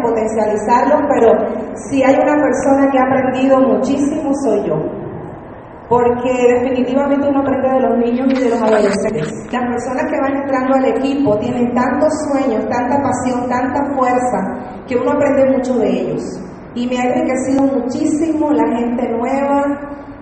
en potencializarlos, pero si hay una persona que ha aprendido muchísimo soy yo. Porque definitivamente uno aprende de los niños y de los adolescentes. Las personas que van entrando al equipo tienen tantos sueños, tanta pasión, tanta fuerza, que uno aprende mucho de ellos. Y me ha enriquecido muchísimo la gente nueva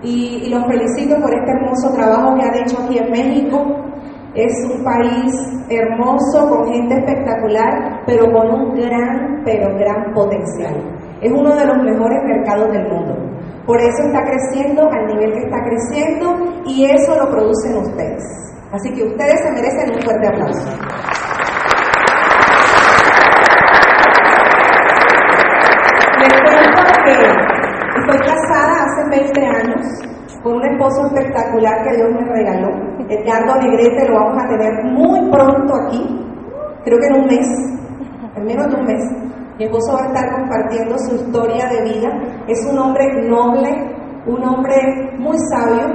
y, y los felicito por este hermoso trabajo que han hecho aquí en México. Es un país hermoso, con gente espectacular, pero con un gran, pero gran potencial. Es uno de los mejores mercados del mundo. Por eso está creciendo al nivel que está creciendo y eso lo producen ustedes. Así que ustedes se merecen un fuerte aplauso. Les cuento que estoy casada hace 20 años con un esposo espectacular que Dios me regaló. Edgardo Negrete lo vamos a tener muy pronto aquí, creo que en un mes, en menos de un mes. Mi esposo va a estar compartiendo su historia de vida. Es un hombre noble, un hombre muy sabio,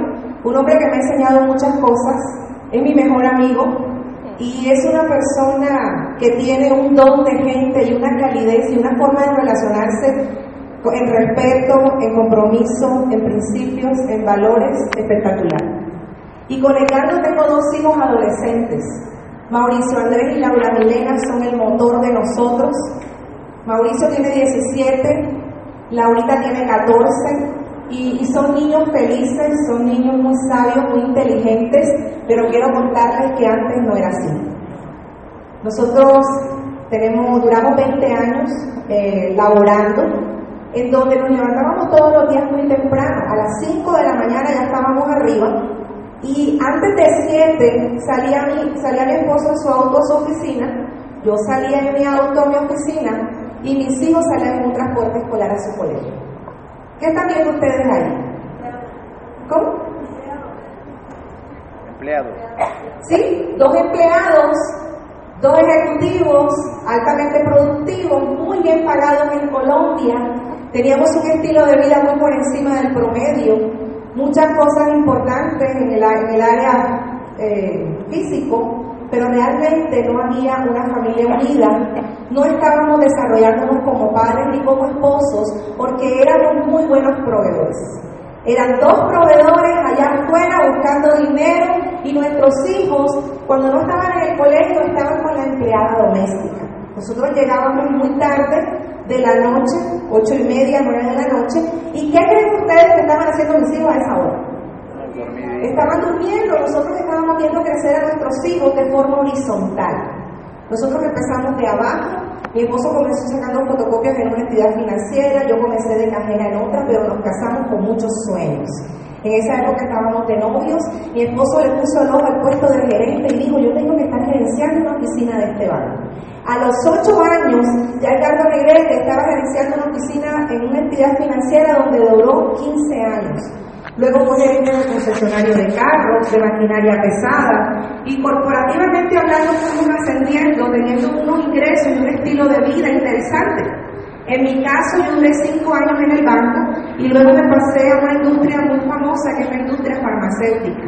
un hombre que me ha enseñado muchas cosas. Es mi mejor amigo y es una persona que tiene un don de gente y una calidez y una forma de relacionarse en respeto, en compromiso, en principios, en valores, espectacular. Y con Edgardo tengo dos hijos adolescentes. Mauricio Andrés y Laura Milena son el motor de nosotros. Mauricio tiene 17, Laurita tiene 14 y, y, son niños felices, son niños muy sabios, muy inteligentes, pero quiero contarles que antes no era así. Nosotros tenemos, duramos 20 años eh, laborando, en donde nos levantábamos todos los días muy temprano, a las 5 de la mañana ya estábamos arriba, y antes de 7 salía mi, salía mi esposo en su auto a su oficina, yo salía en mi auto a mi oficina, y mis hijos salían en un transporte escolar a su colegio. ¿Qué están viendo ustedes ahí? ¿Cómo? Empleados. Sí, dos empleados, dos ejecutivos altamente productivos, muy bien pagados en Colombia. Teníamos un estilo de vida muy por encima del promedio, muchas cosas importantes en el, área eh, físico, pero realmente no había una familia unida, no estábamos desarrollándonos como padres ni como esposos, porque éramos muy buenos proveedores. Eran dos proveedores allá afuera buscando dinero y nuestros hijos, cuando no estaban en el colegio, estaban con la empleada doméstica. Nosotros llegábamos muy tarde de la noche, ocho y media, nueve de la noche, ¿y qué creen ustedes que estaban haciendo mis hijos a esa hora? Estaban durmiendo, nosotros estábamos viendo crecer a nuestros hijos de forma horizontal. Nosotros empezamos de abajo, mi esposo comenzó sacando fotocopias en una entidad financiera, yo comencé de cajera en otra, pero nos casamos con muchos sueños. En esa época estábamos de novios, mi esposo le puso el ojo al puesto de gerente y dijo, yo tengo que estar gerenciando una oficina de este banco. A los ocho años, ya Edgardo Negrete estaba gerenciando una oficina en una entidad financiera donde duró 15 años. Luego fue gerente de concesionario de carros, de maquinaria pesada, y corporativamente hablando fuimos ascendiendo, teniendo unos ingresos y un estilo de vida interesante. En mi caso, yo duré cinco años en el banco y luego me pasé a una industria muy famosa que es la industria farmacéutica,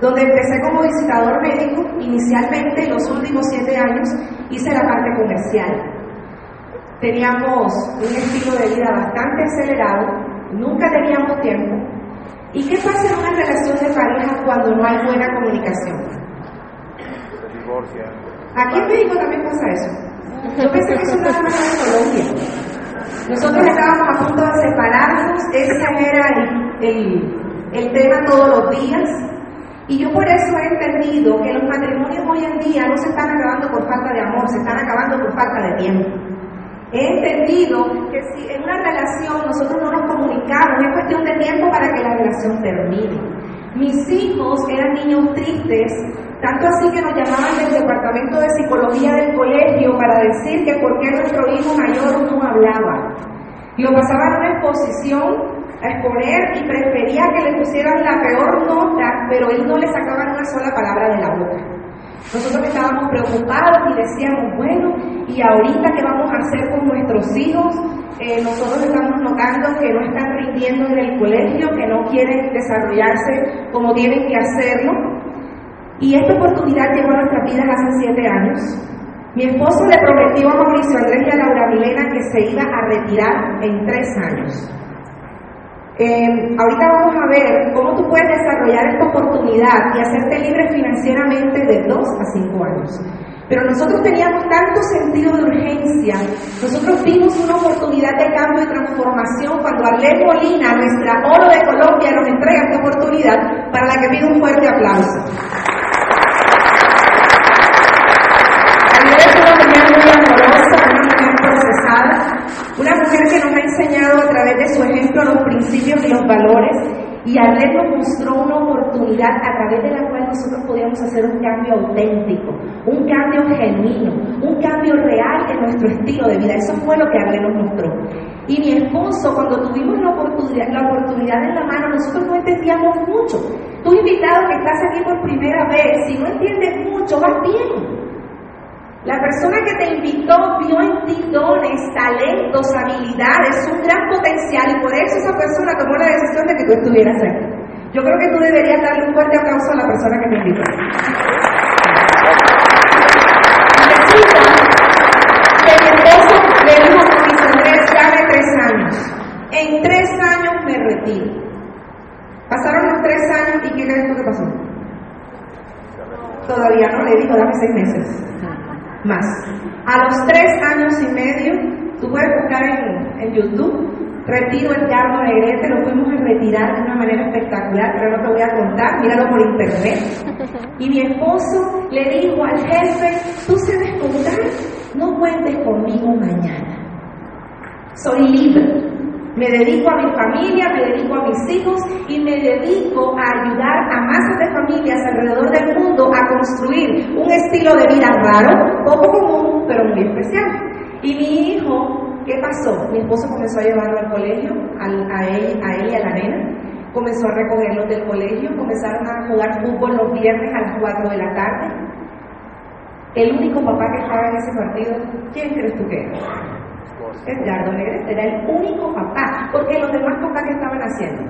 donde empecé como visitador médico inicialmente, los últimos siete años hice la parte comercial. Teníamos un estilo de vida bastante acelerado, nunca teníamos tiempo. ¿Y qué pasa en una relación de pareja cuando no hay buena comunicación? Se divorcian. Aquí en México también pasa eso. Yo pensé que eso nada más en Colombia. Nosotros estábamos a punto de separarnos, ese era el, tema todos los días. Y yo por eso he entendido que los matrimonios hoy en día no se están acabando por falta de amor, se están acabando por falta de tiempo. He entendido que si en una relación nosotros no nos comunicamos, es cuestión de tiempo para que la relación termine. Mis hijos eran niños tristes, tanto así que nos llamaban del departamento de psicología del colegio para decir que por qué nuestro hijo mayor no hablaba. Lo pasaban en una exposición a exponer y prefería que le pusieran la peor nota, pero él no le sacaban una sola palabra de la boca. Nosotros estábamos preocupados y decíamos, bueno, ¿y ahorita qué vamos a hacer con nuestros hijos? Eh, nosotros estamos notando que no están rindiendo en el colegio, que no quieren desarrollarse como tienen que hacerlo. Y esta oportunidad llegó a nuestras vidas hace siete años. Mi esposo le prometió a Mauricio Andrés y a Laura Milena que se iba a retirar en tres años. Eh, ahorita vamos a ver cómo tú puedes desarrollar esta oportunidad y hacerte libre financieramente de dos a cinco años. Pero nosotros teníamos tanto sentido de urgencia, nosotros vimos una oportunidad de cambio y transformación cuando Arlene Molina, nuestra oro de Colombia, nos entrega esta oportunidad para la que pido un fuerte aplauso. Arlene es una mujer muy amorosa, una mujer procesada, una mujer que nos ha enseñado a través de su ejemplo los principios y los valores y Arlet nos mostró una oportunidad a través de la cual nosotros podíamos hacer un cambio auténtico, un cambio genuino, un cambio real en nuestro estilo de vida. Eso fue lo que Arlet nos mostró. Y mi esposo, cuando tuvimos la oportunidad, la oportunidad en la mano, nosotros no entendíamos mucho. Tú invitado que estás aquí por primera vez, si no entiendes mucho, vas bien. La persona que te invitó vio en ti dones, talentos, habilidades, un gran potencial y por eso esa persona tomó la decisión de que tú estuvieras aquí. Yo creo que tú deberías darle un fuerte aplauso a la persona que te invitó. Esposo dame tres años. En tres años me retiro. Pasaron los tres años y ¿qué crees tú que pasó? Todavía no, le dijo, dame seis meses más. A los tres años y medio, tú puedes buscar en, en YouTube, Retiro Edgardo Negrete, lo fuimos a retirar de una manera espectacular, pero no te voy a contar, míralo por internet. Y mi esposo le dijo al jefe, tú sabes contar, no cuentes conmigo mañana. Soy libre. Me dedico a mi familia, me dedico a mis hijos y me dedico a ayudar a masas de familias alrededor del mundo a construir un estilo de vida raro, poco común, pero muy especial. Y mi hijo, ¿qué pasó? Mi esposo comenzó a llevarlo al colegio, a, él, a él y a la nena comenzó a recogerlos del colegio, comenzaron a jugar fútbol los viernes a las 4 de la tarde. El único papá que estaba en ese partido, ¿quién crees tú que era? Edgardo Negrete era el único papá, porque los demás papás que estaban haciendo.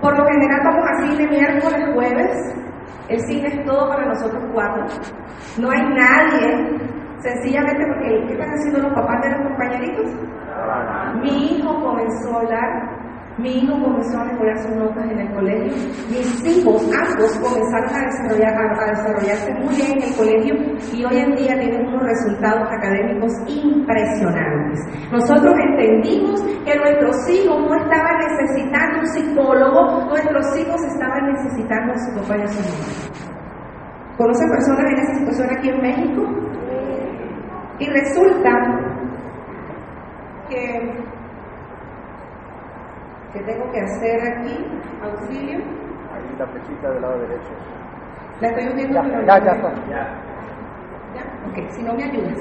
Por lo general vamos a cine miércoles, jueves, el cine es todo para nosotros cuatro. No hay nadie, sencillamente porque ¿qué están haciendo los papás de los compañeritos? Mi hijo comenzó a hablar mi hijo comenzó a mejorar sus notas en el colegio. Mis hijos, ambos, comenzaron a, desarrollar, a, desarrollarse muy bien en el colegio y hoy en día tienen unos resultados académicos impresionantes. Nosotros entendimos que nuestros hijos no estaban necesitando un psicólogo, nuestros hijos estaban necesitando a su papá y a su mamá. ¿Conocen personas en esa situación aquí en México? Y resulta que ¿Qué tengo que hacer aquí? Auxilio. Ahí la flechita del lado derecho. La estoy uniendo. Ya, ya, ya, está. Ya. Ok, si no me ayudas.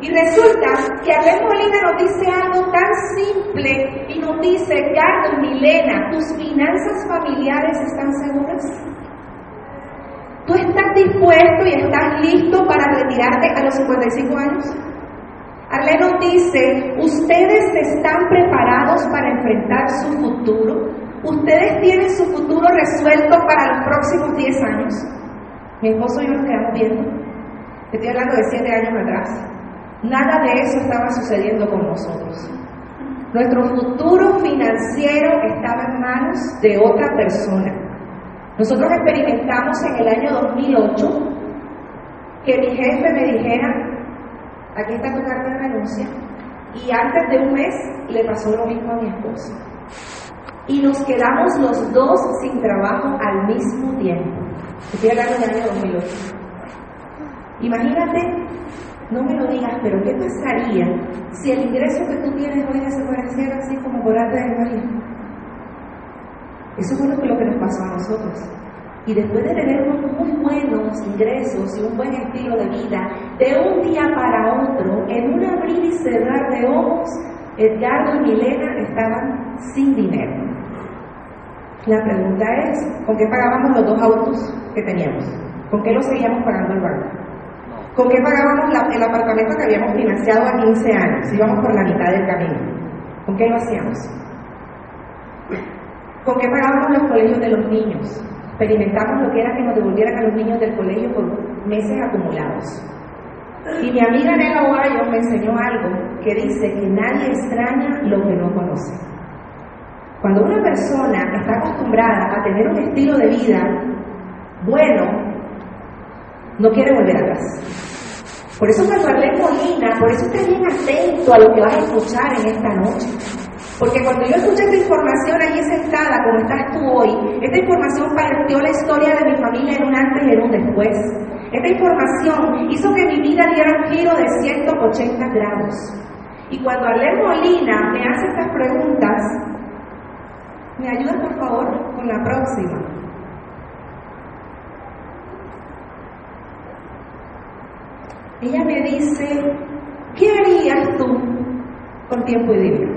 Y resulta que Abel Molina nos dice algo tan simple y nos dice, Carlos Milena, ¿tus finanzas familiares están seguras? ¿Tú estás dispuesto y estás listo para retirarte a los 55 años? Arleno dice, ustedes están preparados para enfrentar su futuro, ustedes tienen su futuro resuelto para los próximos 10 años. Mi esposo y yo nos quedamos viendo, estoy hablando de 7 años atrás. Nada de eso estaba sucediendo con nosotros. Nuestro futuro financiero estaba en manos de otra persona. Nosotros experimentamos en el año 2008 que mi jefe me dijera, aquí está tu carta de renuncia. Y antes de un mes le pasó lo mismo a mi esposo. Y nos quedamos los dos sin trabajo al mismo tiempo. Estoy hablando del año 2008. Imagínate, no me lo digas, pero ¿qué pasaría si el ingreso que tú tienes hoy desapareciera así como por arte de magia? Eso fue lo que nos pasó a nosotros. Y después de tener unos muy buenos ingresos y un buen estilo de vida, de un día para otro, en un abrir y cerrar de ojos, Edgardo y Milena estaban sin dinero. La pregunta es, ¿con qué pagábamos los dos autos que teníamos? ¿Con qué lo seguíamos pagando el banco? ¿Con qué pagábamos el apartamento que habíamos financiado a 15 años? Íbamos por la mitad del camino. ¿Con qué lo hacíamos? ¿Con qué pagábamos los colegios de los niños? Experimentamos lo que era que nos devolvieran a los niños del colegio por meses acumulados. Y mi amiga Nela Guayo me enseñó algo que dice que nadie extraña lo que no conoce. Cuando una persona está acostumbrada a tener un estilo de vida bueno, no quiere volver atrás. Por eso cuando hablé Molina, por eso esté bien atento a lo que vas a escuchar en esta noche. Porque cuando yo escuché esta información como estás tú hoy, esta información partió la historia de mi familia en un antes y en un después. Esta información hizo que mi vida diera un giro de 180 grados. Y cuando Arlene Molina me hace estas preguntas, ¿me ayudas por favor con la próxima? Ella me dice, ¿qué harías tú con tiempo y dinero?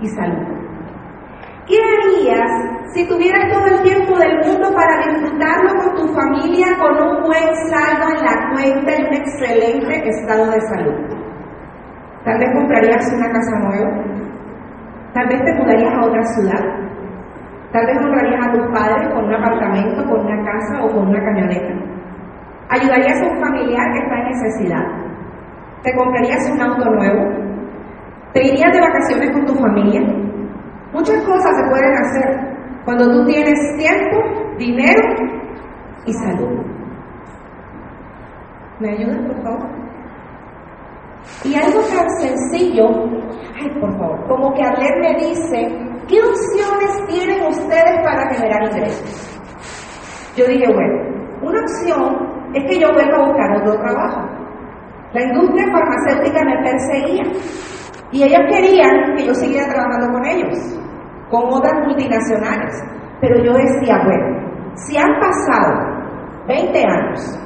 Y salud. ¿Qué harías si tuvieras todo el tiempo del mundo para disfrutarlo con tu familia, con un buen saldo en la cuenta y un excelente estado de salud? Tal vez comprarías una casa nueva, tal vez te mudarías a otra ciudad, tal vez honrarías a tus padres con un apartamento, con una casa o con una camioneta. Ayudarías a un familiar que está en necesidad. Te comprarías un auto nuevo. Te irías de vacaciones con tu familia. Muchas cosas se pueden hacer cuando tú tienes tiempo, dinero y salud. ¿Me ayudas, por favor? Y algo tan sencillo, ay, por favor, como que Arlet me dice, ¿qué opciones tienen ustedes para generar ingresos? Yo dije, bueno, una opción es que yo vuelva a buscar otro trabajo. La industria farmacéutica me perseguía y ellos querían que yo siguiera trabajando con ellos, con otras multinacionales. Pero yo decía, bueno, si han pasado 20 años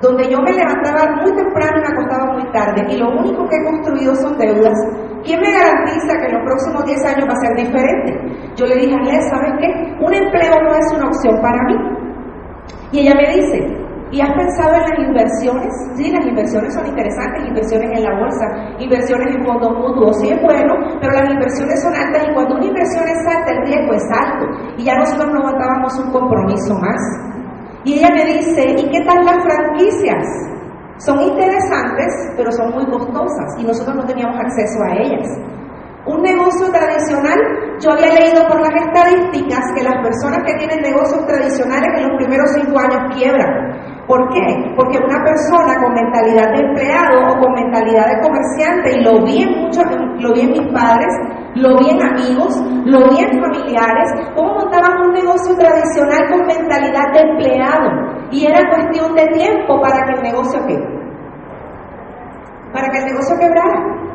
donde yo me levantaba muy temprano y me acostaba muy tarde y lo único que he construido son deudas, ¿quién me garantiza que en los próximos 10 años va a ser diferente? Yo le dije a él, ¿sabes qué? Un empleo no es una opción para mí. Y ella me dice, ¿Y has pensado en las inversiones? Sí, las inversiones son interesantes, inversiones en la bolsa, inversiones en fondos mutuos, sí es bueno, pero las inversiones son altas y cuando una inversión es alta, el riesgo es alto. Y ya nosotros no aguantábamos un compromiso más. Y ella me dice, ¿y qué tal las franquicias? Son interesantes, pero son muy costosas y nosotros no teníamos acceso a ellas. Un negocio tradicional, yo había leído por las estadísticas que las personas que tienen negocios tradicionales en los primeros cinco años quiebran. ¿Por qué? Porque una persona con mentalidad de empleado o con mentalidad de comerciante, y lo vi en muchos, lo vi mis padres, lo vi en amigos, lo vi en familiares, cómo montaban un negocio tradicional con mentalidad de empleado. Y era cuestión de tiempo para que el negocio qué? Para que el negocio quebrara.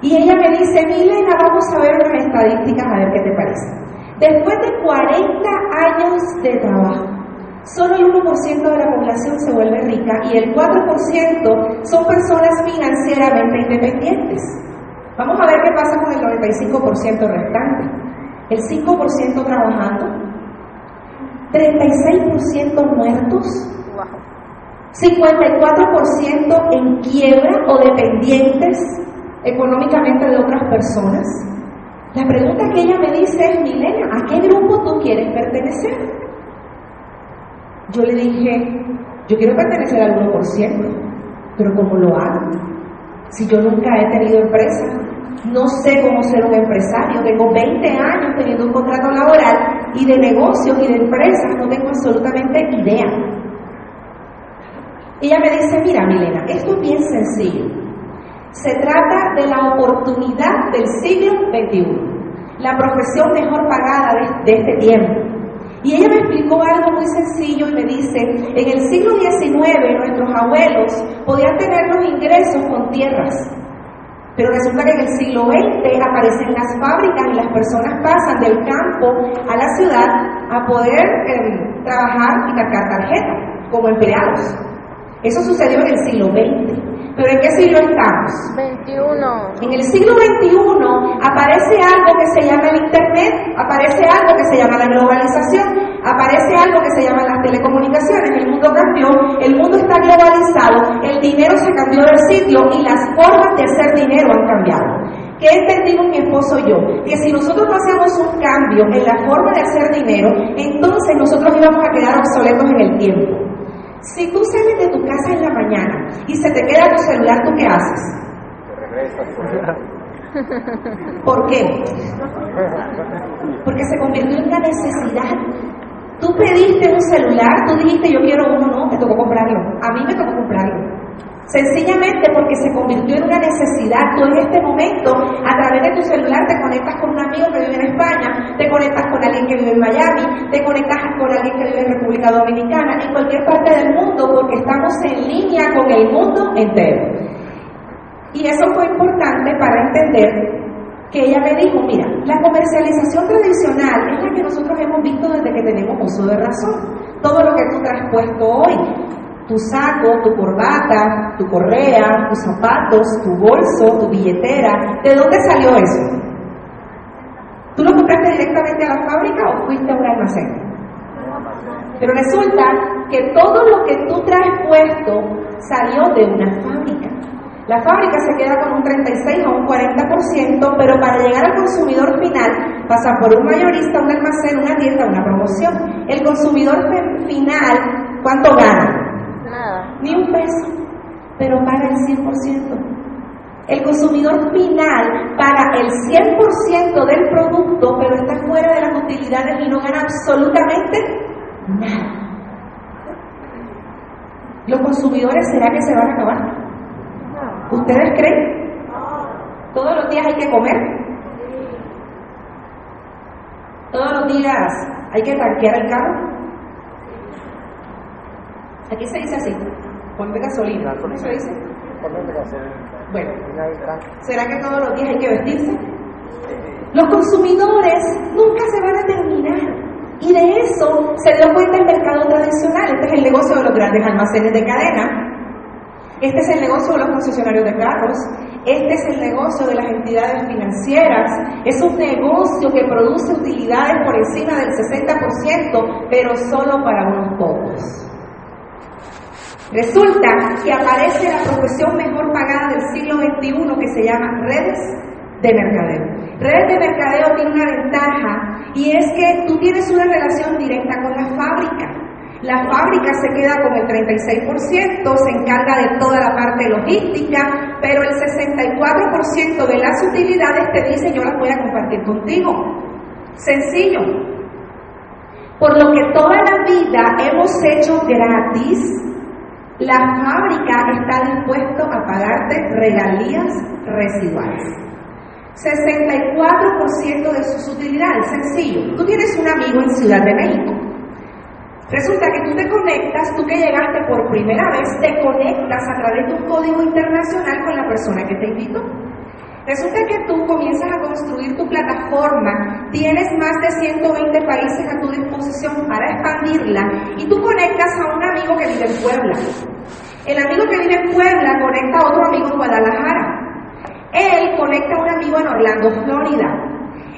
Y ella me dice, Milena, vamos a ver unas estadísticas a ver qué te parece. Después de 40 años de trabajo, Solo el 1% de la población se vuelve rica y el 4% son personas financieramente independientes. Vamos a ver qué pasa con el 95% restante. El 5% trabajando, 36% muertos, 54% en quiebra o dependientes económicamente de otras personas. La pregunta que ella me dice es, Milena, ¿a qué grupo tú quieres pertenecer? Yo le dije, yo quiero pertenecer al 1%, pero ¿cómo lo hago? Si yo nunca he tenido empresa, no sé cómo ser un empresario, tengo 20 años teniendo un contrato laboral y de negocios y de empresas no tengo absolutamente idea. Ella me dice, mira Milena, esto es bien sencillo. Se trata de la oportunidad del siglo XXI, la profesión mejor pagada de, de este tiempo. Y ella me explicó algo muy sencillo y me dice, en el siglo XIX nuestros abuelos podían tener los ingresos con tierras, pero resulta que en el siglo XX aparecen las fábricas y las personas pasan del campo a la ciudad a poder em, trabajar y cargar tarjetas como empleados. Eso sucedió en el siglo XX. ¿Pero en qué siglo estamos? 21. En el siglo XXI aparece algo que se llama el Internet, aparece algo que se llama la globalización, aparece algo que se llama las telecomunicaciones. El mundo cambió, el mundo está globalizado, el dinero se cambió de sitio y las formas de hacer dinero han cambiado. ¿Qué entendimos mi esposo y yo? Que si nosotros no hacemos un cambio en la forma de hacer dinero, entonces nosotros íbamos a quedar obsoletos en el tiempo. Si tú sales de tu casa en la mañana y se te queda tu celular, ¿tú qué haces? ¿Por qué? Porque se convirtió en una necesidad. Tú pediste un celular, tú dijiste yo quiero uno, no, te tocó comprarlo. A mí me tocó comprarlo. Sencillamente porque se convirtió en una necesidad. Tú en este momento, a través de tu celular, te conectas con un amigo que vive en España, te conectas con alguien que vive en Miami, te conectas con alguien que vive en República Dominicana, en cualquier parte del mundo, porque estamos en línea con el mundo entero. Y eso fue importante para entender que ella me dijo, mira, la comercialización tradicional es la que nosotros hemos visto desde que tenemos uso de razón. Todo lo que tú te has puesto hoy, tu saco, tu corbata, tu correa, tus zapatos, tu bolso, tu billetera, ¿de dónde salió eso? ¿Tú lo compraste directamente a la fábrica o fuiste a un almacén? Pero resulta que todo lo que tú traes puesto salió de una fábrica. La fábrica se queda con un 36 o un 40%, pero para llegar al consumidor final pasa por un mayorista, un almacén, una tienda, una promoción. El consumidor final, ¿cuánto gana? Ni un peso, pero paga el 100%. El consumidor final paga el 100% del producto, pero está fuera de las utilidades y no gana absolutamente nada. ¿Los consumidores será que se van a acabar? ¿Ustedes creen? ¿Todos los días hay que comer? ¿Todos los días hay que tanquear el carro? Aquí se dice así, ponte gasolina. ¿Cómo se dice? Bueno, ¿será que todos los días hay que vestirse? Los consumidores nunca se van a terminar. Y de eso se dio cuenta el mercado tradicional. Este es el negocio de los grandes almacenes de cadena. Este es el negocio de los concesionarios de carros. Este es el negocio de las entidades financieras. Es un negocio que produce utilidades por encima del 60%, pero solo para unos pocos. Resulta que aparece la profesión mejor pagada del siglo XXI que se llama redes de mercadeo. Redes de mercadeo tiene una ventaja y es que tú tienes una relación directa con la fábrica. La fábrica se queda con el 36%, se encarga de toda la parte logística, pero el 64% de las utilidades te dice yo las voy a compartir contigo. Sencillo. Por lo que toda la vida hemos hecho gratis, la fábrica está dispuesto a pagarte regalías residuales. 64% de sus utilidades, sencillo. Tú tienes un amigo en Ciudad de México. Resulta que tú te conectas, tú que llegaste por primera vez, te conectas a través de un código internacional con la persona que te invitó. Resulta que tú comienzas a construir tu plataforma, tienes más de 120 países a tu disposición para expandirla y tú conectas a un amigo que vive en Puebla. El amigo que vive en Puebla conecta a otro amigo en Guadalajara. Él conecta a un amigo en Orlando, Florida.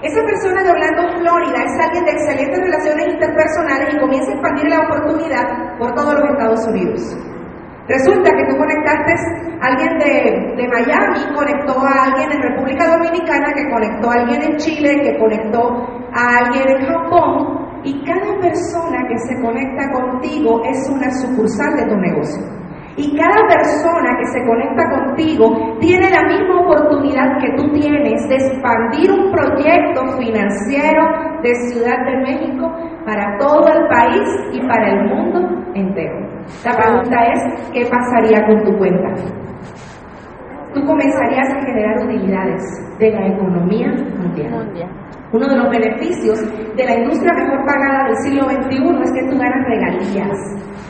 Esa persona de Orlando, Florida es alguien de excelentes relaciones interpersonales y comienza a expandir la oportunidad por todos los Estados Unidos. Resulta que tú conectaste a alguien de, Miami, conectó a alguien en República Dominicana, que conectó a alguien en Chile, que conectó a alguien en Japón, y cada persona que se conecta contigo es una sucursal de tu negocio. Y cada persona que se conecta contigo tiene la misma oportunidad que tú tienes de expandir un proyecto financiero de Ciudad de México para todo el país y para el mundo entero. La pregunta es, ¿qué pasaría con tu cuenta? Tú comenzarías a generar utilidades de la economía mundial. Uno de los beneficios de la industria mejor pagada del siglo XXI es que tú ganas regalías.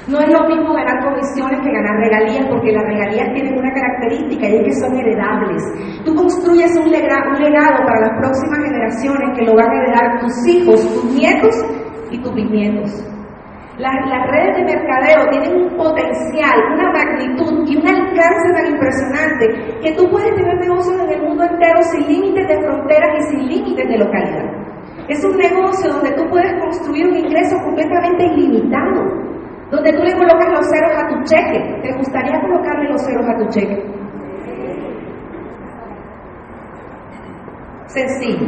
No es lo mismo ganar comisiones que ganar regalías, porque las regalías tienen una característica y es que son heredables. Tú construyes un, legado, para las próximas generaciones que lo van a heredar tus hijos, tus nietos y tus bisnietos. Las, redes de mercadeo tienen un potencial, una magnitud y un alcance tan impresionante que tú puedes tener negocios en el mundo entero sin límites de fronteras y sin límites de localidad. Es un negocio donde tú puedes construir un ingreso completamente ilimitado donde tú le colocas los ceros a tu cheque. ¿Te gustaría colocarle los ceros a tu cheque? Sencillo.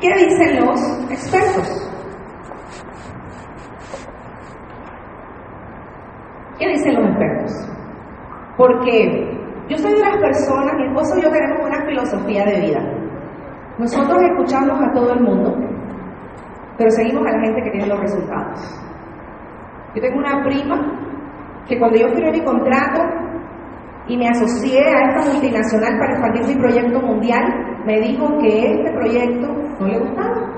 ¿Qué dicen los expertos? ¿Qué dicen los expertos? Porque yo soy de las una persona, mi esposo y yo tenemos una filosofía de vida. Nosotros escuchamos a todo el mundo, pero seguimos a la gente que tiene los resultados. Yo tengo una prima que cuando yo firmé mi contrato y me asocié a esta multinacional para expandir mi proyecto mundial, me dijo que este proyecto no le gustaba,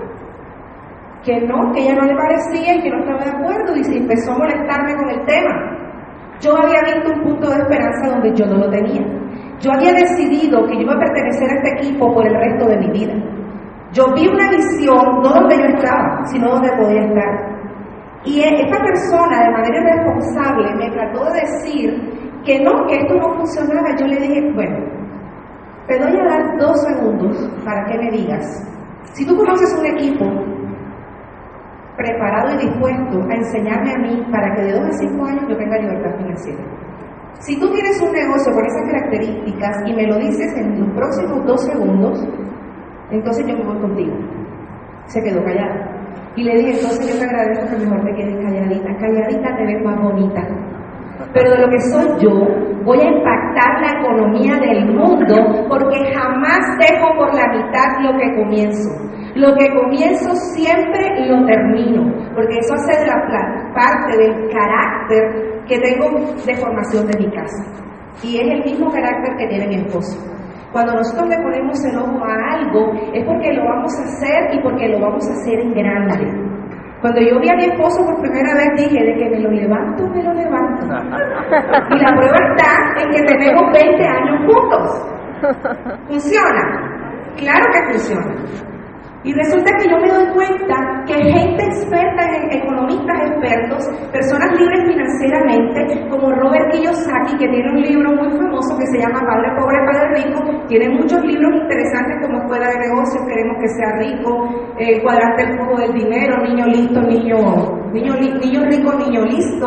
que no, que ella no le parecía y que no estaba de acuerdo y se empezó a molestarme con el tema. Yo había visto un punto de esperanza donde yo no lo tenía. Yo había decidido que yo iba a pertenecer a este equipo por el resto de mi vida. Yo vi una visión, no donde yo estaba, sino donde podía estar. Y esta persona, de manera irresponsable, me trató de decir que no, que esto no funcionaba. Yo le dije, bueno, te doy a dar dos segundos para que me digas. Si tú conoces un equipo preparado y dispuesto a enseñarme a mí para que de dos a cinco años yo tenga libertad financiera. Si tú tienes un negocio con esas características y me lo dices en los próximos dos segundos, entonces yo me voy contigo. Se quedó callada. Y le dije, entonces yo te agradezco que mejor te quedes calladita. Calladita te ves más bonita. Pero de lo que soy yo, voy a impactar la economía del mundo porque jamás dejo por la mitad lo que comienzo. Lo que comienzo siempre lo termino, porque eso hace la parte del carácter que tengo de formación de mi casa. Y es el mismo carácter que tiene mi esposo. Cuando nosotros le ponemos el ojo a algo, es porque lo vamos a hacer y porque lo vamos a hacer en grande. Cuando yo vi a mi esposo por primera vez dije, de que me lo levanto, me lo levanto. Y la prueba está en que tenemos 20 años juntos. ¿Funciona? Claro que funciona. Y resulta que yo me doy cuenta que gente experta, economistas expertos, personas libres financieramente, como Robert Kiyosaki, que tiene un libro muy famoso que se llama Padre Pobre, Padre Rico, tiene muchos libros interesantes como Escuela de Negocios, Queremos que sea rico, eh, Cuadrante el flujo del dinero, Niño listo, niño, niño, niño rico, niño listo.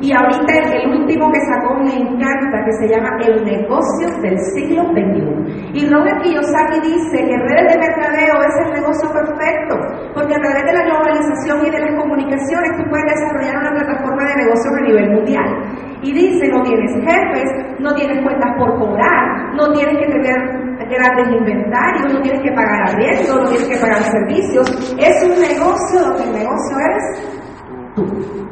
Y ahorita el, último que sacó me encanta, que se llama El negocio del siglo XXI. Y Robert Kiyosaki dice que redes de mercadeo es el negocio perfecto, porque a través de la globalización y de las comunicaciones tú puedes desarrollar una plataforma de negocios a nivel mundial. Y dice, no tienes jefes, no tienes cuentas por cobrar, no tienes que tener grandes inventarios, no tienes que pagar arriendo, no tienes que pagar servicios. Es un negocio donde el negocio es tú.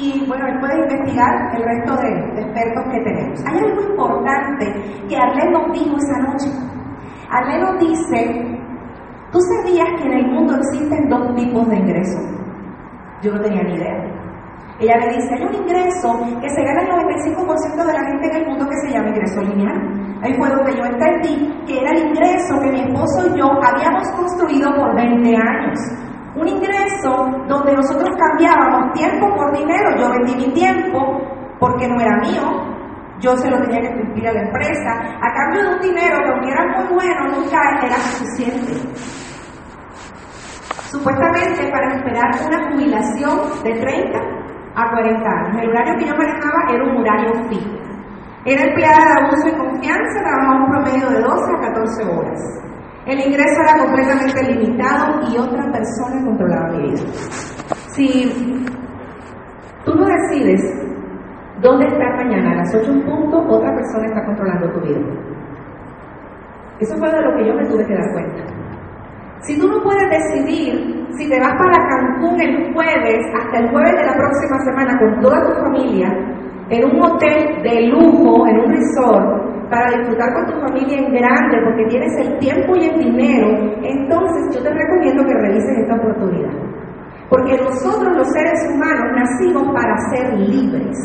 Y bueno, él puede investigar el resto de, expertos que tenemos. Hay algo importante que Arlene nos dijo esa noche. Arlene nos dice, ¿tú sabías que en el mundo existen dos tipos de ingresos? Yo no tenía ni idea. Ella me dice, hay un ingreso que se gana el 95% de la gente en el mundo que se llama ingreso lineal. Ahí fue donde yo entendí que era el ingreso que mi esposo y yo habíamos construido por 20 años. Un ingreso donde nosotros cambiábamos tiempo por dinero. Yo vendí mi tiempo porque no era mío, yo se lo tenía que cumplir a la empresa, a cambio de un dinero que aunque era muy bueno, nunca era suficiente. Supuestamente para esperar una jubilación de 30 a 40 años. El horario que yo manejaba era un horario fijo. Era empleada de abuso y confianza, trabajaba un promedio de 12 a 14 horas. El ingreso era completamente limitado y otra persona controlaba mi vida. Si tú no decides dónde estar mañana a las 8 en punto, otra persona está controlando tu vida. Eso fue de lo que yo me tuve que dar cuenta. Si tú no puedes decidir si te vas para Cancún el jueves hasta el jueves de la próxima semana con toda tu familia, en un hotel de lujo, en un resort, para disfrutar con tu familia en grande, porque tienes el tiempo y el dinero, entonces yo te recomiendo que revises esta oportunidad. Porque nosotros los seres humanos nacimos para ser libres.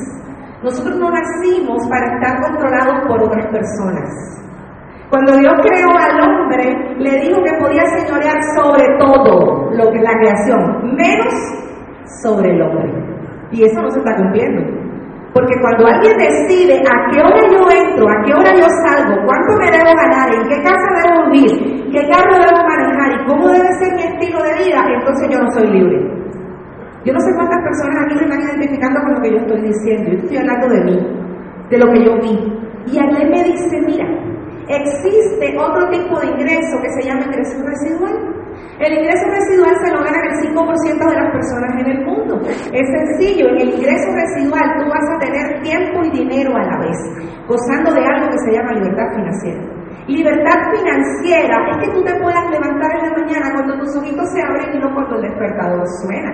Nosotros no nacimos para estar controlados por otras personas. Cuando Dios creó al hombre, le dijo que podía señorear sobre todo lo que es la creación, menos sobre el hombre. Y eso no se está cumpliendo. Porque cuando alguien decide a qué hora yo entro, a qué hora yo salgo, cuánto me debo ganar, en qué casa debo vivir, qué carro debo manejar y cómo debe ser mi estilo de vida, entonces yo no soy libre. Yo no sé cuántas personas aquí se están identificando con lo que yo estoy diciendo. Yo estoy hablando de mí, de lo que yo vi. Y alguien me dice, mira, existe otro tipo de ingreso que se llama ingreso residual. El ingreso residual se lo gana el 5% de las personas en el mundo. Es sencillo, en el ingreso residual tú vas a tener tiempo y dinero a la vez, gozando de algo que se llama libertad financiera. Libertad financiera es que tú te puedas levantar en la mañana cuando tus ojitos se abren y no cuando el despertador suena.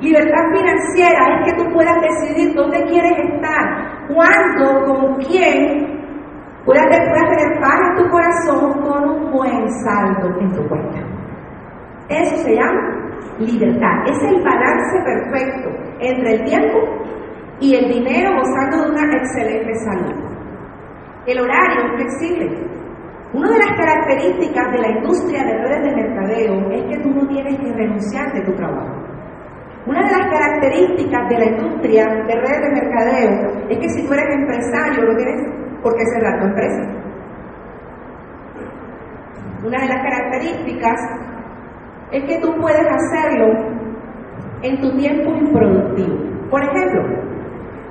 Libertad financiera es que tú puedas decidir dónde quieres estar, cuándo, con quién, puedas, puedas tener paz en tu corazón con un buen saldo en tu cuenta. Eso se llama libertad. Es el balance perfecto entre el tiempo y el dinero gozando de una excelente salud. El horario es flexible. Una de las características de la industria de redes de mercadeo es que tú no tienes que renunciar de tu trabajo. Una de las características de la industria de redes de mercadeo es que si tú eres empresario no tienes por qué cerrar tu empresa. Una de las características es que tú puedes hacerlo en tu tiempo improductivo. Por ejemplo,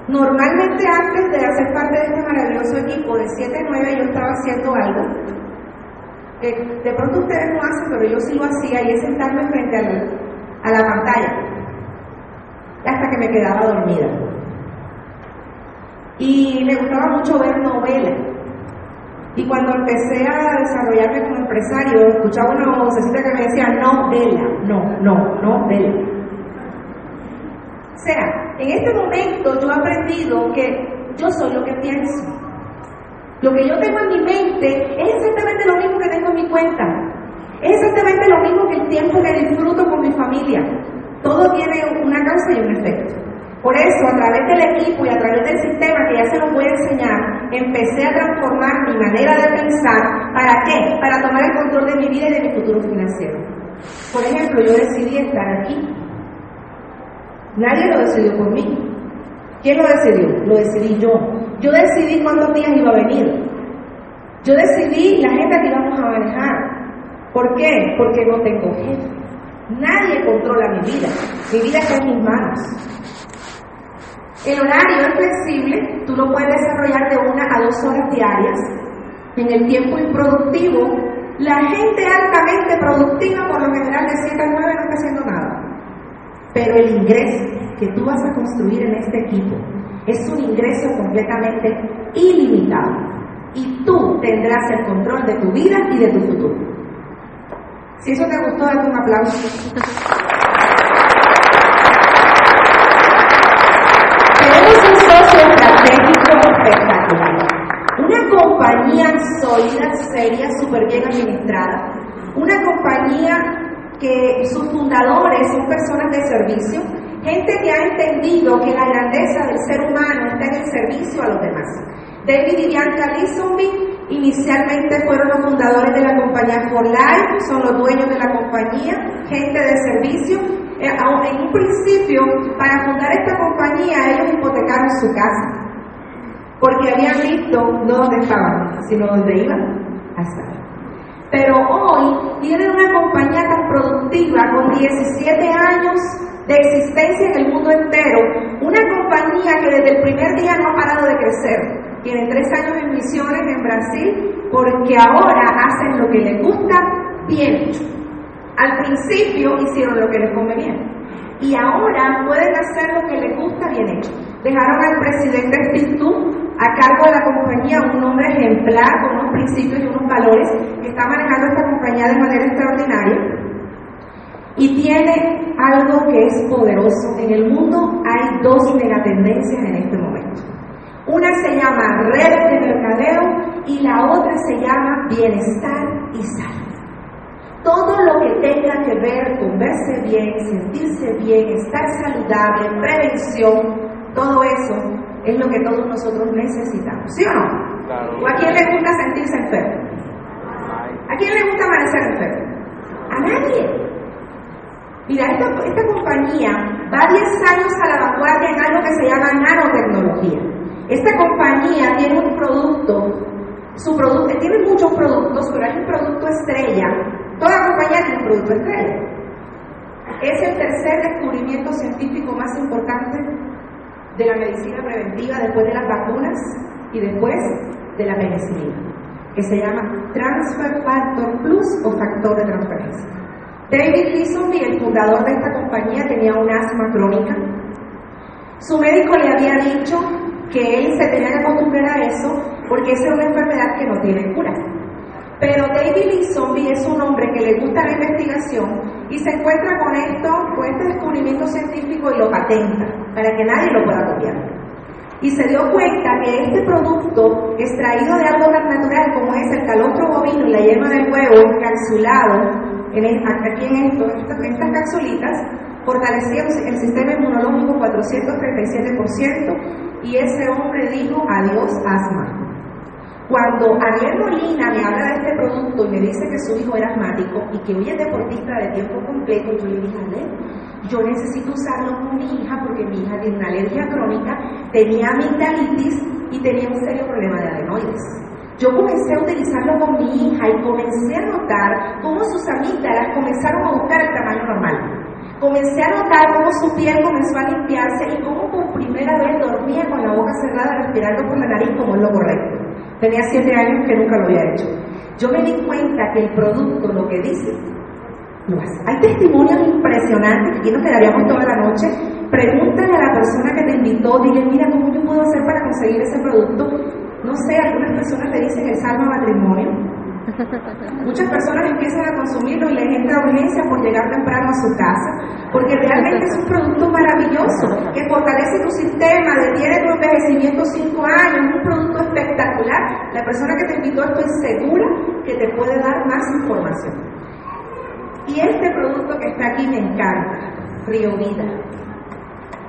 normalmente antes de hacer parte de este maravilloso equipo de 7 a 9 yo estaba haciendo algo que de pronto ustedes no hacen, pero yo sí lo hacía y es sentarme frente a la, a la pantalla hasta que me quedaba dormida. Y me gustaba mucho ver novelas. Y cuando empecé a desarrollarme como empresario, escuchaba una vocecita que me decía, no vela, no, no, no vela. O sea, en este momento yo he aprendido que yo soy lo que pienso. Lo que yo tengo en mi mente es exactamente lo mismo que tengo en mi cuenta. Es exactamente lo mismo que el tiempo que disfruto con mi familia. Todo tiene una causa y un efecto. Por eso, a través del equipo y a través del sistema que ya se los voy a enseñar, empecé a transformar mi manera de pensar. ¿Para qué? Para tomar el control de mi vida y de mi futuro financiero. Por ejemplo, yo decidí estar aquí. Nadie lo decidió por mí. ¿Quién lo decidió? Lo decidí yo. Yo decidí cuántos días iba a venir. Yo decidí la gente que íbamos a manejar. ¿Por qué? Porque no tengo jefe. Nadie controla mi vida. Mi vida está en mis manos. El horario es flexible, tú lo puedes desarrollar de una a dos horas diarias. En el tiempo improductivo, la gente altamente productiva, por lo general de 7 a 9, no está haciendo nada. Pero el ingreso que tú vas a construir en este equipo es un ingreso completamente ilimitado. Y tú tendrás el control de tu vida y de tu futuro. Si eso te gustó, date un aplauso. Tenemos un socio estratégico Una compañía sólida, seria, súper bien administrada. Una compañía que sus fundadores son personas de servicio, gente que ha entendido que la grandeza del ser humano está en el servicio a los demás. David y Bianca Lizzonby inicialmente fueron los fundadores de la compañía For Life, son los dueños de la compañía, gente de servicio. Eh, en un principio, para fundar esta compañía, ellos hipotecaron su casa, porque habían visto no dónde estaban, sino dónde iban a estar. Pero hoy tienen una compañía tan productiva con 17 años de existencia en el mundo entero, una compañía que desde el primer día no ha parado de crecer. Tiene tres años en misiones en Brasil porque ahora hacen lo que les gusta bien. Al principio hicieron lo que les convenía y ahora pueden hacer lo que les gusta bien hecho. Dejaron al presidente Spintu a cargo de la compañía, un hombre ejemplar con unos principios y unos valores que está manejando esta compañía de manera extraordinaria. Y tiene algo que es poderoso. En el mundo hay dos megatendencias en este momento. Una se llama redes de mercadeo y la otra se llama bienestar y salud. Todo lo que tenga que ver con verse bien, sentirse bien, estar saludable, prevención, todo eso es lo que todos nosotros necesitamos, ¿sí o no? Claro. ¿O a quién le gusta sentirse enfermo? ¿A quién le gusta amanecer enfermo? A nadie. Mira, esta, esta compañía va 10 años a la vanguardia en algo que se llama nanotecnología. Esta compañía tiene un producto, su producto, tiene muchos productos, pero hay un producto estrella. Toda compañía tiene un producto estrella. Es el tercer descubrimiento científico más importante de la medicina preventiva después de las vacunas y después de la penicilina, que se llama Transfer Factor Plus o factor de transferencia. David Leesonby, el fundador de esta compañía, tenía un asma crónica. Su médico le había dicho que él se tenía que acostumbrar a eso porque esa es una enfermedad que no tiene cura. Pero David Lee Zombie es un hombre que le gusta la investigación y se encuentra con esto, con este descubrimiento científico y lo patenta para que nadie lo pueda copiar. Y se dio cuenta que este producto extraído de algo tan natural como es el calostro bovino y la yema del huevo encapsulado en aquí en, esto, en estas capsulitas, fortalecía el sistema inmunológico 437% y ese hombre dijo adiós asma. Cuando Ariel Molina me habla de este producto y me dice que su hijo era asmático y que hoy es deportista de tiempo completo, yo le dije, Ale, yo necesito usarlo con mi hija porque mi hija tiene una alergia crónica, tenía amigdalitis y tenía un serio problema de adenoides. Yo comencé a utilizarlo con mi hija y comencé a notar cómo sus amígdalas comenzaron a buscar el tamaño normal. Comencé a notar cómo su piel comenzó a limpiarse y cómo por primera vez dormía con la boca cerrada respirando por la nariz como es lo correcto. Tenía siete años que nunca lo había hecho. Yo me di cuenta que el producto, lo que dice, lo hace. Hay testimonios impresionantes, aquí nos quedaríamos toda la noche. Pregúntale a la persona que te invitó, dile, mira, ¿cómo yo puedo hacer para conseguir ese producto? No sé, algunas personas te dicen el salva matrimonio. Muchas personas empiezan a consumirlo y les entra urgencia por llegar temprano a su casa, porque realmente es un producto maravilloso que fortalece tu sistema, detiene tu envejecimiento cinco años, un producto espectacular. La persona que te invitó estoy segura que te puede dar más información. Y este producto que está aquí me encanta, Río Vida.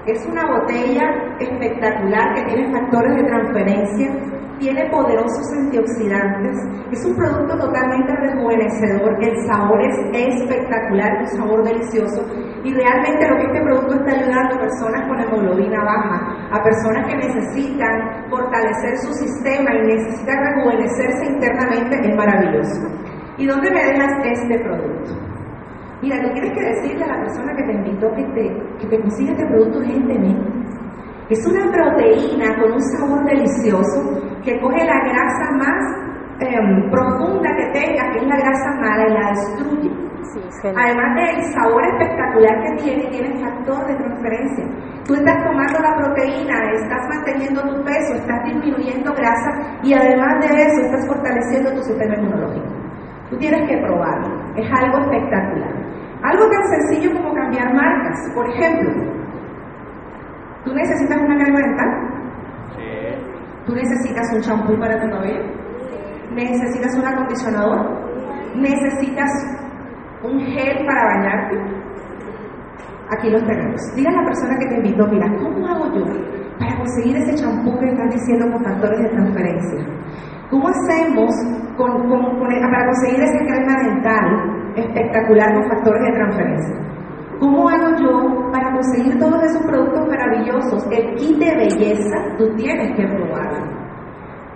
Es una botella espectacular que tiene factores de transferencia tiene poderosos antioxidantes, es un producto totalmente rejuvenecedor, el sabor es espectacular, un sabor delicioso y realmente lo que este producto está ayudando a personas con hemoglobina baja, a personas que necesitan fortalecer su sistema y necesitan rejuvenecerse internamente es maravilloso. ¿Y dónde me dejas este producto? Mira, tú tienes que decirle a la persona que te invitó que te, que te consiga este producto urgentemente. Es una proteína con un sabor delicioso que coge la grasa más em, profunda que tenga, que es la grasa mala, y la destruye. Además del sabor espectacular que tiene, tiene factor de transferencia. Tú estás tomando la proteína, estás manteniendo tu peso, estás disminuyendo grasa y además de eso estás fortaleciendo tu sistema inmunológico. Tú tienes que probarlo, es algo espectacular. Algo tan sencillo como cambiar marcas. Por ejemplo, ¿tú necesitas una crema dental? ¿Tú necesitas un champú para tu cabello? ¿Necesitas un acondicionador? ¿Necesitas un gel para bañarte? Aquí lo tenemos. Dile a la persona que te invitó, mira, ¿cómo hago yo para conseguir ese champú que están diciendo con factores de transferencia? ¿Cómo hacemos para conseguir ese crema dental espectacular con factores de transferencia? ¿Cómo hago yo para conseguir todos esos productos maravillosos? El kit de belleza, tú tienes que probarlo.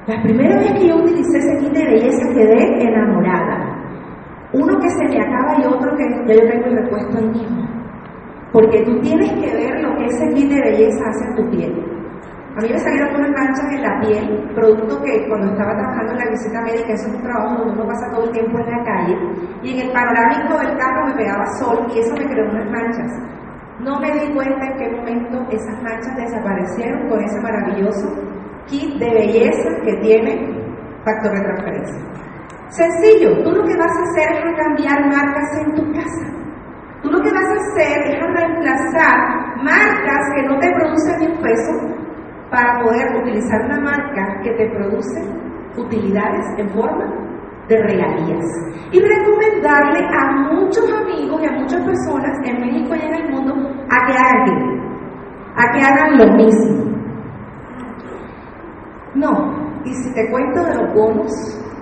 La primera vez que yo utilicé ese kit de belleza quedé enamorada. Uno que se me acaba y otro que ya yo tengo el repuesto ahí mismo. Porque tú tienes que ver lo que ese kit de belleza hace en tu piel. A mí me salieron unas manchas en la piel, producto que cuando estaba trabajando en la visita médica, eso es un trabajo donde uno pasa todo el tiempo en la calle, y en el panorámico del carro me pegaba sol y eso me creó unas manchas. No me di cuenta en qué momento esas manchas desaparecieron con ese maravilloso kit de belleza que tiene factor de transferencia. Sencillo, tú lo que vas a hacer es cambiar marcas en tu casa. Tú lo que vas a hacer es reemplazar marcas que no te producen ni un peso para poder utilizar una marca que te produce utilidades en forma de regalías. Y recomendarle a muchos amigos y a muchas personas en México y en el mundo a que hagan, a que hagan lo mismo. No, y si te cuento de los bonos,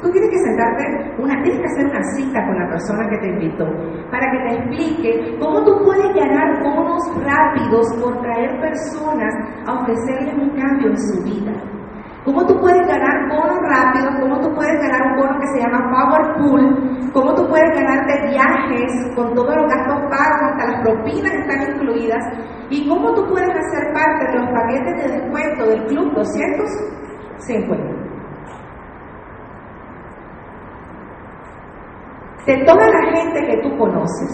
Tú tienes que sentarte, una, tienes que hacer una cita con la persona que te invitó para que te explique cómo tú puedes ganar bonos rápidos por traer personas a ofrecerles un cambio en su vida. ¿Cómo tú puedes ganar bonos rápidos? ¿Cómo tú puedes ganar un bono que se llama Power Pool? ¿Cómo tú puedes ganarte viajes con todos los gastos pagos, hasta las propinas están incluidas? ¿Y cómo tú puedes hacer parte de los paquetes de descuento del Club 250? De toda la gente que tú conoces,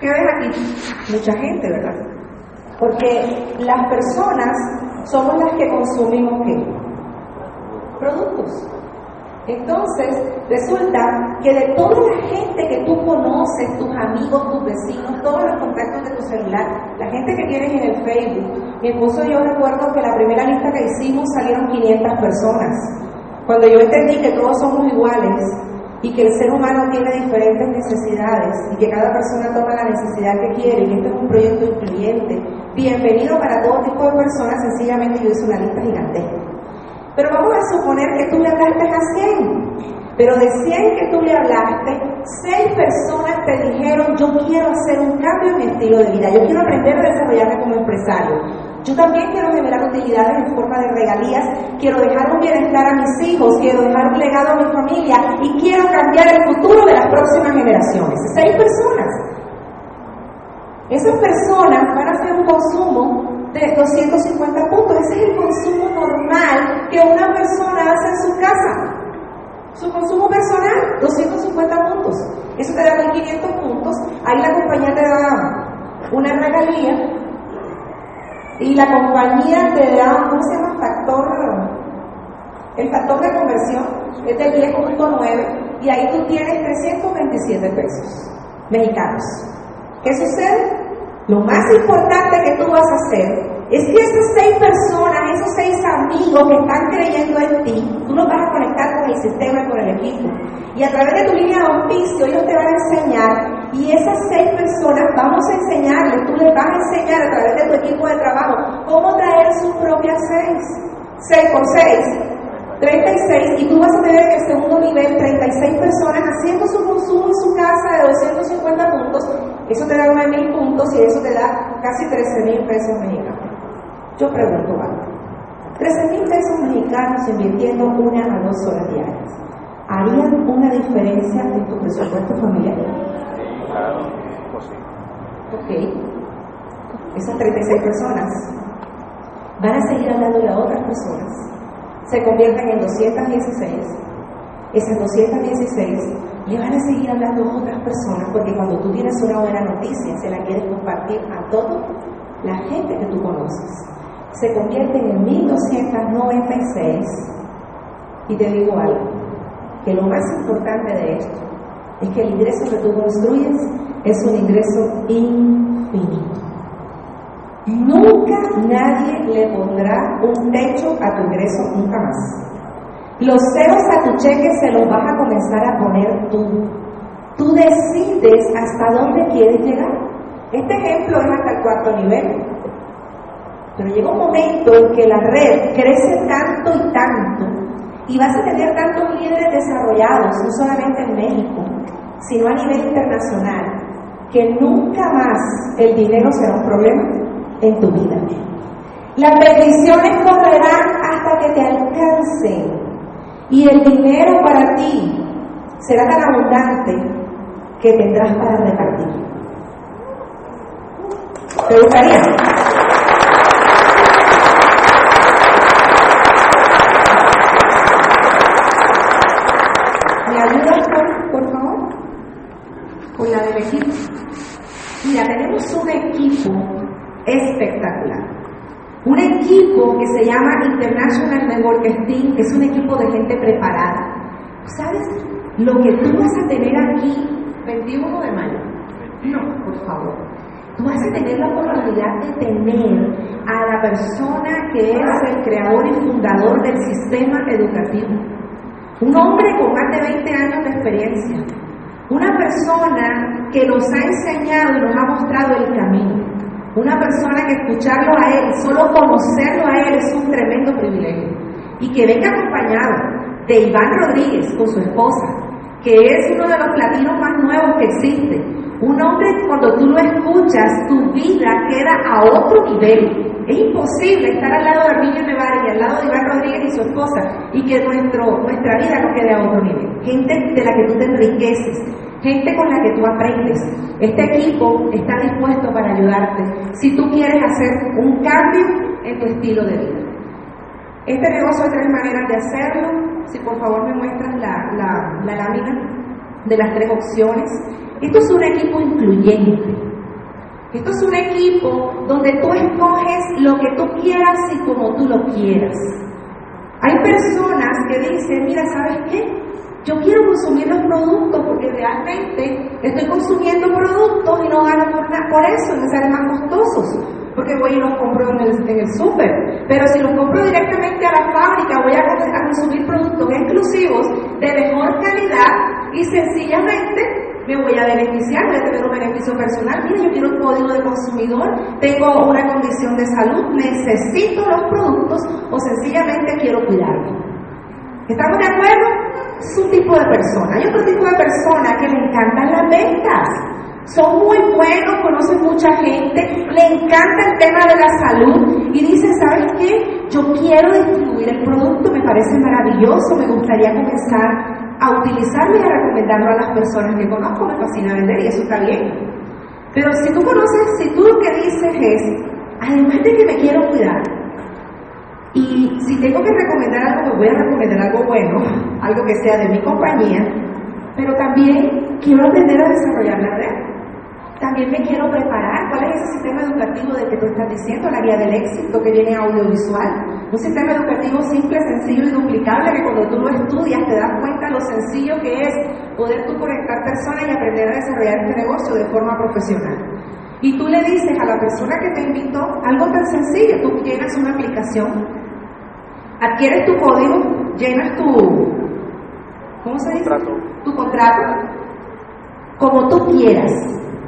¿qué ves aquí? Mucha gente, ¿verdad? Porque las personas somos las que consumimos qué? Productos. Entonces, resulta que de toda la gente que tú conoces, tus amigos, tus vecinos, todos los contactos de tu celular, la gente que tienes en el Facebook, mi esposo y yo recuerdo que la primera lista que hicimos salieron 500 personas. Cuando yo entendí que todos somos iguales y que el ser humano tiene diferentes necesidades y que cada persona toma la necesidad que quiere y este es un proyecto incluyente, bienvenido para todo tipo de personas, sencillamente yo hice una lista gigantesca. Pero vamos a suponer que tú le hablaste a 100. Pero de 100 que tú le hablaste, 6 personas te dijeron, yo quiero hacer un cambio en mi estilo de vida, yo quiero aprender a desarrollarme como empresario. Yo también quiero generar utilidades en forma de regalías, quiero dejar un bienestar a mis hijos, quiero dejar un legado a mi familia y quiero cambiar el futuro de las próximas generaciones. Seis personas. Esas personas van a hacer un consumo de 250 puntos. Ese es el consumo normal que una persona hace en su casa. Su consumo personal, 250 puntos. Eso te da 1500 puntos. Ahí la compañía te da una regalía y la compañía te da, ¿cómo se llama? Factor, el factor de conversión es del 10.9 y ahí tú tienes 327 pesos mexicanos. ¿Qué sucede? Lo más importante que tú vas a hacer es que esas seis personas, esos seis amigos que están creyendo en ti, tú los vas a conectar con el sistema y con el equipo. Y a través de tu línea de auspicio, ellos te van a enseñar. Y esas seis personas, vamos a enseñarles, tú les vas a enseñar a través de tu equipo de trabajo cómo traer sus propias seis. Seis por seis, 36 y tú vas a tener en el segundo nivel 36 personas haciendo su consumo en su casa de 250 puntos, eso te da 9 puntos y eso te da casi 13 mil pesos mexicanos. Yo pregunto algo. 13 mil pesos mexicanos invirtiendo una a dos horas diarias. ¿Harían una diferencia en tu presupuesto familiar? Sí. Ok. Esas 36 personas van a seguir hablando a otras personas se convierten en 216, esas 216 le van a seguir hablando a otras personas porque cuando tú tienes una buena noticia se la quieres compartir a toda la gente que tú conoces. Se convierten en 1296 y te digo algo, que lo más importante de esto es que el ingreso que tú construyes es un ingreso infinito. Nunca nadie le pondrá un techo a tu ingreso, nunca más. Los ceros a tu cheque se los vas a comenzar a poner tú. Tú decides hasta dónde quieres llegar. Este ejemplo es hasta el cuarto nivel. Pero llega un momento en que la red crece tanto y tanto y vas a tener tantos líderes desarrollados, no solamente en México, sino a nivel internacional, que nunca más el dinero será un problema en tu vida. Las bendiciones correrán hasta que te alcancen y el dinero para ti será tan abundante que tendrás para repartir. ¿Te gustaría? ¿Me ayudas, por, por favor? Con la del equipo. Mira, tenemos un equipo Un equipo que se llama International Network Team, es un equipo de gente preparada. ¿Sabes lo que tú vas a tener aquí 21 de mayo? No, por favor. Tú vas a tener la oportunidad de tener a la persona que es el creador y fundador del sistema educativo. Un hombre con más de 20 años de experiencia. Una persona que nos ha enseñado y nos ha mostrado el camino. Una persona que escucharlo a él, solo conocerlo a él es un tremendo privilegio. Y que venga acompañado de Iván Rodríguez con su esposa, que es uno de los platinos más nuevos que existe. Un hombre, cuando tú lo escuchas, tu vida queda a otro nivel. Es imposible estar al lado de Arminio Nevar y al lado de Iván Rodríguez y su esposa y que nuestro, nuestra vida no quede a otro nivel. Gente de la que tú te enriqueces, gente con la que tú aprendes. Este equipo está dispuesto para ayudarte si tú quieres hacer un cambio en tu estilo de vida. Este negocio hay tres maneras de hacerlo. Si por favor me muestras la, la, la lámina. de las tres opciones. Esto es un equipo incluyente. Esto es un equipo donde tú escoges lo que tú quieras y como tú lo quieras. Hay personas que dicen, mira, ¿sabes qué? Yo quiero consumir los productos porque realmente estoy consumiendo productos y no gano por, por eso, me salen más costosos, porque voy y los compro en el, en súper. Pero si los compro directamente a la fábrica, voy a, a consumir productos exclusivos de mejor calidad y sencillamente me voy a beneficiar, voy a tener un beneficio personal. Mira, yo quiero un código de consumidor, tengo una condición de salud, necesito los productos o sencillamente quiero cuidarme. ¿Estamos de acuerdo? Es un tipo de persona. Hay otro tipo de persona que le encantan las ventas. Son muy buenos, conocen mucha gente, le encanta el tema de la salud y dicen, ¿sabes qué? Yo quiero distribuir el producto, me parece maravilloso, me gustaría comenzar a utilizarlo y a recomendarlo a las personas que conozco, me fascina vender y eso está bien. Pero si tú conoces, si tú lo que dices es, además de que me quiero cuidar, y si tengo que recomendar algo, me voy a recomendar algo bueno, algo que sea de mi compañía, pero también quiero aprender a desarrollar la red. También me quiero preparar. ¿Cuál es ese sistema educativo de que tú estás diciendo? La guía del éxito que viene audiovisual. Un sistema educativo simple, sencillo y duplicable que cuando tú lo estudias te das cuenta lo sencillo que es poder tú conectar personas y aprender a desarrollar este negocio de forma profesional. Y tú le dices a la persona que te invitó algo tan sencillo, tú llenas una aplicación adquieres tu código, llenas tu, ¿cómo se dice? Contrato. Tu contrato, como tú quieras.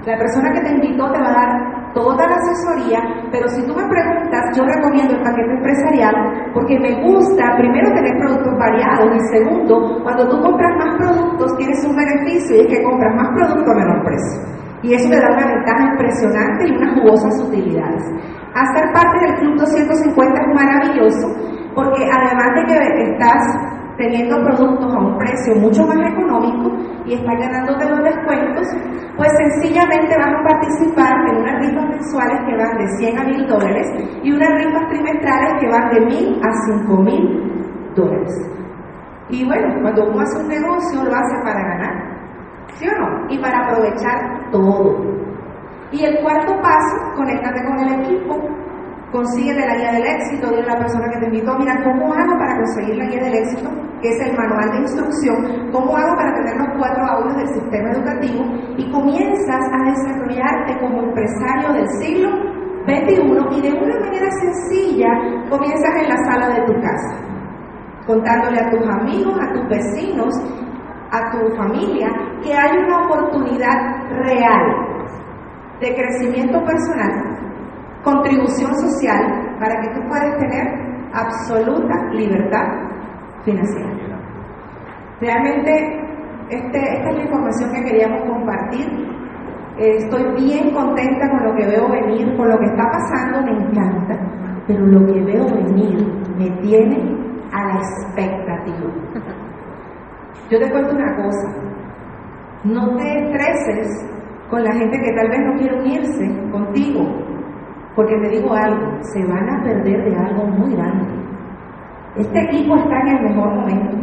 La persona que te invitó te va a dar toda la asesoría, pero si tú me preguntas, yo recomiendo el paquete empresarial porque me gusta, primero, tener productos variados y segundo, cuando tú compras más productos tienes un beneficio y es que compras más productos a menor precio. Y eso te da una ventaja impresionante y unas jugosas utilidades. Hacer parte del Club 250 es maravilloso porque además de que estás teniendo productos a un precio mucho más económico y estás ganándote los descuentos, pues sencillamente vas a participar en unas rifas mensuales que van de 100 a 1000 dólares y unas rifas trimestrales que van de 1000 a 5000 dólares. Y bueno, cuando uno hace un negocio lo hace para ganar, ¿sí o no? Y para aprovechar todo. Y el cuarto paso, conéctate con el equipo Consíguete la guía del éxito, dile a la persona que te invitó, mira, ¿cómo hago para conseguir la guía del éxito? Que es el manual de instrucción. ¿Cómo hago para tener los cuatro audios del sistema educativo? Y comienzas a desarrollarte como empresario del siglo XXI y de una manera sencilla comienzas en la sala de tu casa, contándole a tus amigos, a tus vecinos, a tu familia, que hay una oportunidad real de crecimiento personal contribución social para que tú puedas tener absoluta libertad financiera. Realmente este, esta es la información que queríamos compartir. estoy bien contenta con lo que veo venir, con lo que está pasando, me encanta, pero lo que veo venir me tiene a la expectativa. Yo te cuento una cosa, no te estreses con la gente que tal vez no quiere unirse contigo, porque te digo algo, se van a perder de algo muy grande. Este equipo está en el mejor momento.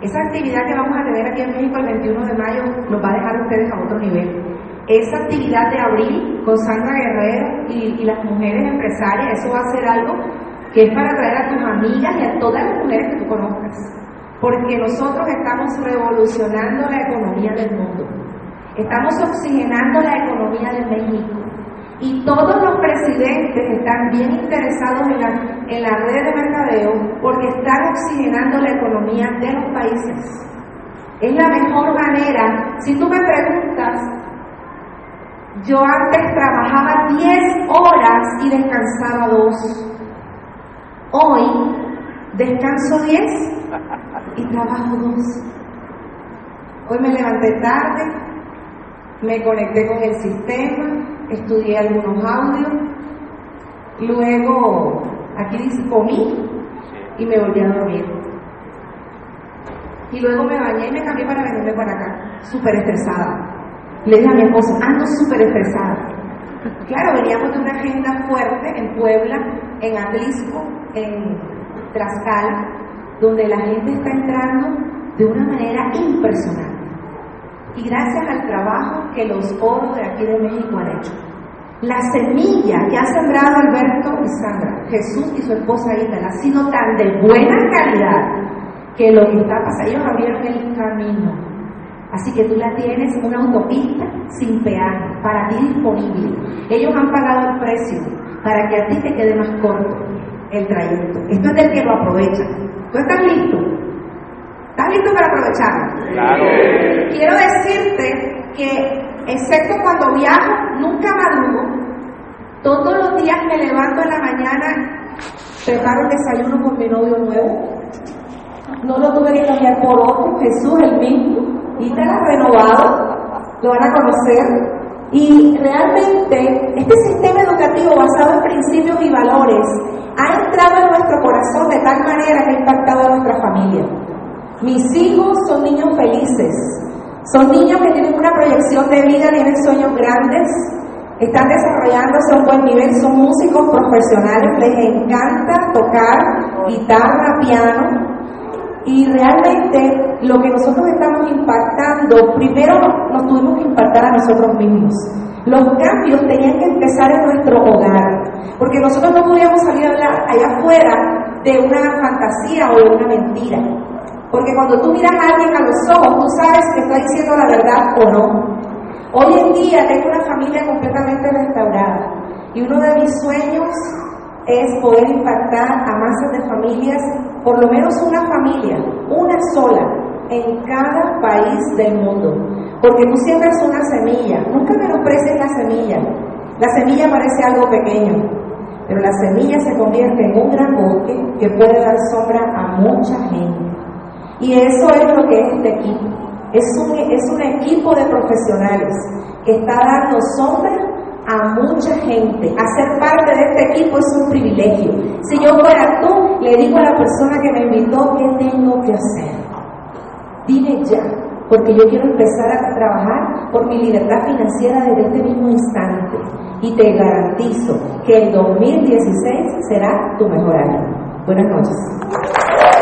Esa actividad que vamos a tener aquí en México el 21 de mayo nos va a dejar ustedes a otro nivel. Esa actividad de abril con Sandra Guerrero y, y las mujeres empresarias, eso va a ser algo que es para traer a tus amigas y a todas las mujeres que tú conozcas. Porque nosotros estamos revolucionando la economía del mundo. Estamos oxigenando la economía de México. Y todos los presidentes están bien interesados en la, en la red de mercadeo porque están oxigenando la economía de los países. Es la mejor manera. Si tú me preguntas, yo antes trabajaba 10 horas y descansaba 2. Hoy descanso 10 y trabajo 2. Hoy me levanté tarde, me conecté con el sistema, estudié algunos audios, luego aquí comí y me volví a dormir. Y luego me bañé y me cambié para venirme para acá, súper estresada. Le dije a mi esposo, ando súper estresada. Claro, veníamos de una agenda fuerte en Puebla, en Atlisco, en Tlaxcala, donde la gente está entrando de una manera impresionante. Y gracias al trabajo que los oros de aquí de México han hecho. La semilla que ha sembrado Alberto y Sandra, Jesús y su esposa Ítala, ha sido tan de buena calidad que lo que está pasando, ellos abrieron el camino. Así que tú la tienes una autopista sin peaje, para ti disponible. Ellos han pagado el precio para que a ti te quede más corto el trayecto. Esto es del que lo aprovecha. ¿Tú estás listo? ¿Estás listo para aprovecharlo? Claro. Quiero decirte que, excepto cuando viajo, nunca madrugo. Todos los días me levanto en la mañana, preparo el desayuno con mi novio nuevo. No lo tuve que cambiar por otro, Jesús el mismo. Y te ha renovado, lo van a conocer. Y realmente este sistema educativo basado en principios y valores ha entrado en nuestro corazón de tal manera que ha impactado a nuestra familia. Mis hijos son niños felices, son niños que tienen una proyección de vida, tienen sueños grandes, están desarrollándose a un buen nivel, son músicos profesionales, les encanta tocar guitarra, piano, y realmente lo que nosotros estamos impactando, primero nos tuvimos que impactar a nosotros mismos. Los cambios tenían que empezar en nuestro hogar, porque nosotros no podíamos salir hablar allá afuera de una fantasía o de una mentira. Porque cuando tú miras a alguien a los ojos, tú sabes que está diciendo la verdad o no. Hoy en día tengo una familia completamente restaurada y uno de mis sueños es poder impactar a masas de familias, por lo menos una familia, una sola, en cada país del mundo. Porque tú siembras una semilla, nunca menosprecies la semilla. La semilla parece algo pequeño, pero la semilla se convierte en un gran bosque que puede dar sombra a mucha gente. Y eso es lo que es este equipo. Es un, es un equipo de profesionales que está dando sombra a mucha gente. Hacer parte de este equipo es un privilegio. Si yo fuera tú, le digo a la persona que me invitó qué tengo que hacer. Dime ya, porque yo quiero empezar a trabajar por mi libertad financiera desde este mismo instante. Y te garantizo que el 2016 será tu mejor año. Buenas noches.